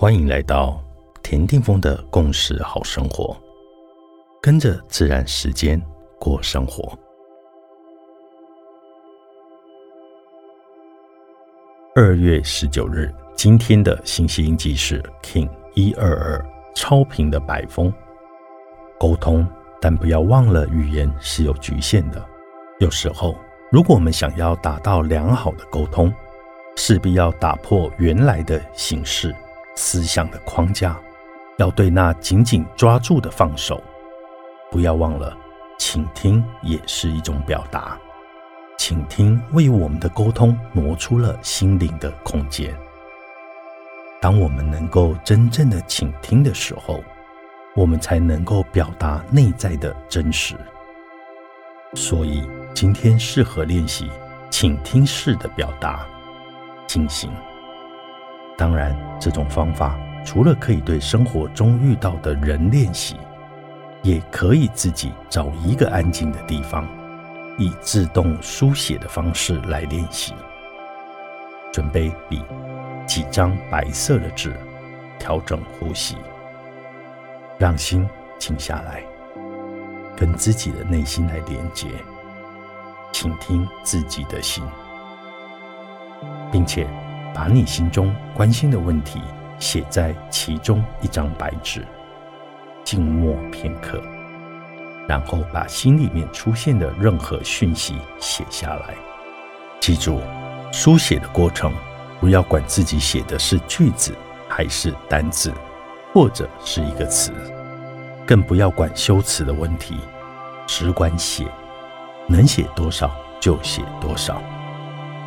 欢迎来到田定峰的共识好生活，跟着自然时间过生活。二月十九日，今天的信息印记是 King 一二二超频的白风沟通，但不要忘了语言是有局限的。有时候，如果我们想要达到良好的沟通，势必要打破原来的形式。思想的框架，要对那紧紧抓住的放手。不要忘了，倾听也是一种表达。倾听为我们的沟通挪出了心灵的空间。当我们能够真正的倾听的时候，我们才能够表达内在的真实。所以，今天适合练习倾听式的表达进行。当然，这种方法除了可以对生活中遇到的人练习，也可以自己找一个安静的地方，以自动书写的方式来练习。准备笔，几张白色的纸，调整呼吸，让心静下来，跟自己的内心来连接，倾听自己的心，并且。把你心中关心的问题写在其中一张白纸，静默片刻，然后把心里面出现的任何讯息写下来。记住，书写的过程不要管自己写的是句子还是单字，或者是一个词，更不要管修辞的问题，只管写，能写多少就写多少。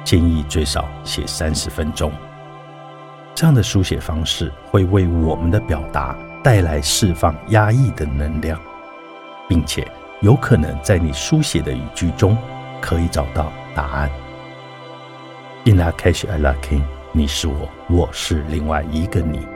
建议最少写三十分钟。这样的书写方式会为我们的表达带来释放压抑的能量，并且有可能在你书写的语句中可以找到答案。In a cash, I like king。你是我，我是另外一个你。